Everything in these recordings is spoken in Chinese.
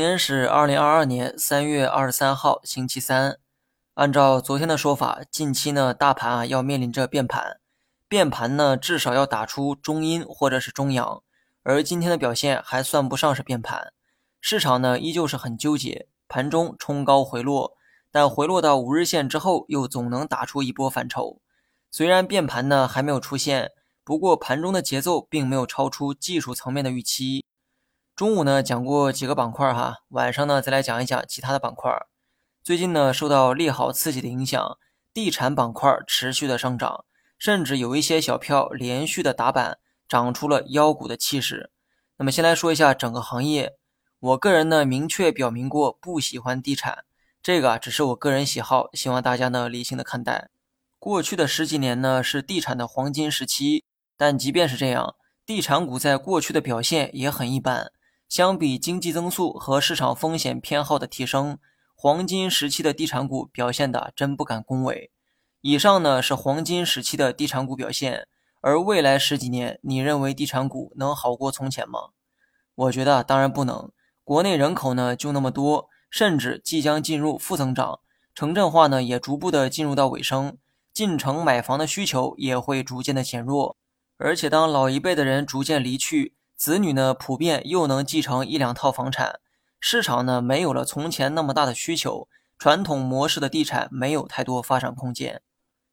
今天是二零二二年三月二十三号，星期三。按照昨天的说法，近期呢，大盘啊要面临着变盘，变盘呢至少要打出中阴或者是中阳。而今天的表现还算不上是变盘，市场呢依旧是很纠结，盘中冲高回落，但回落到五日线之后，又总能打出一波反抽。虽然变盘呢还没有出现，不过盘中的节奏并没有超出技术层面的预期。中午呢讲过几个板块哈，晚上呢再来讲一讲其他的板块。最近呢受到利好刺激的影响，地产板块持续的上涨，甚至有一些小票连续的打板，涨出了妖股的气势。那么先来说一下整个行业，我个人呢明确表明过不喜欢地产，这个只是我个人喜好，希望大家呢理性的看待。过去的十几年呢是地产的黄金时期，但即便是这样，地产股在过去的表现也很一般。相比经济增速和市场风险偏好的提升，黄金时期的地产股表现的真不敢恭维。以上呢是黄金时期的地产股表现，而未来十几年，你认为地产股能好过从前吗？我觉得当然不能。国内人口呢就那么多，甚至即将进入负增长，城镇化呢也逐步的进入到尾声，进城买房的需求也会逐渐的减弱，而且当老一辈的人逐渐离去。子女呢，普遍又能继承一两套房产，市场呢没有了从前那么大的需求，传统模式的地产没有太多发展空间，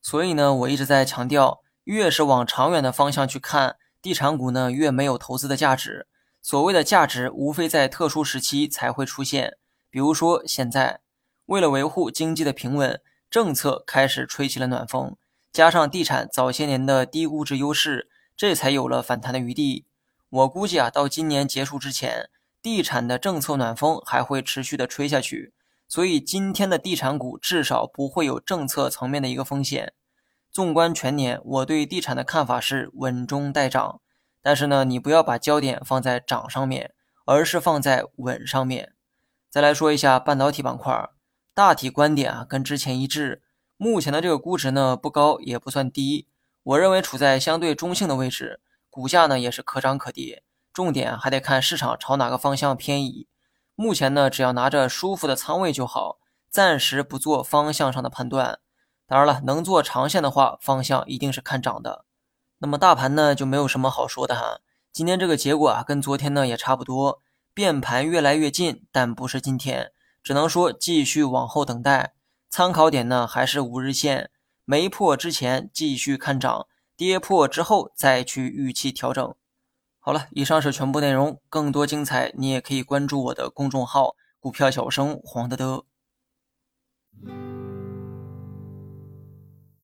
所以呢，我一直在强调，越是往长远的方向去看，地产股呢越没有投资的价值。所谓的价值，无非在特殊时期才会出现，比如说现在，为了维护经济的平稳，政策开始吹起了暖风，加上地产早些年的低估值优势，这才有了反弹的余地。我估计啊，到今年结束之前，地产的政策暖风还会持续的吹下去，所以今天的地产股至少不会有政策层面的一个风险。纵观全年，我对地产的看法是稳中带涨，但是呢，你不要把焦点放在涨上面，而是放在稳上面。再来说一下半导体板块，大体观点啊跟之前一致，目前的这个估值呢不高也不算低，我认为处在相对中性的位置。股价呢也是可涨可跌，重点还得看市场朝哪个方向偏移。目前呢，只要拿着舒服的仓位就好，暂时不做方向上的判断。当然了，能做长线的话，方向一定是看涨的。那么大盘呢就没有什么好说的哈。今天这个结果啊，跟昨天呢也差不多，变盘越来越近，但不是今天，只能说继续往后等待。参考点呢还是五日线，没破之前继续看涨。跌破之后再去预期调整。好了以上是全部内容更多精彩你也可以关注我的公众号股票小生黄德德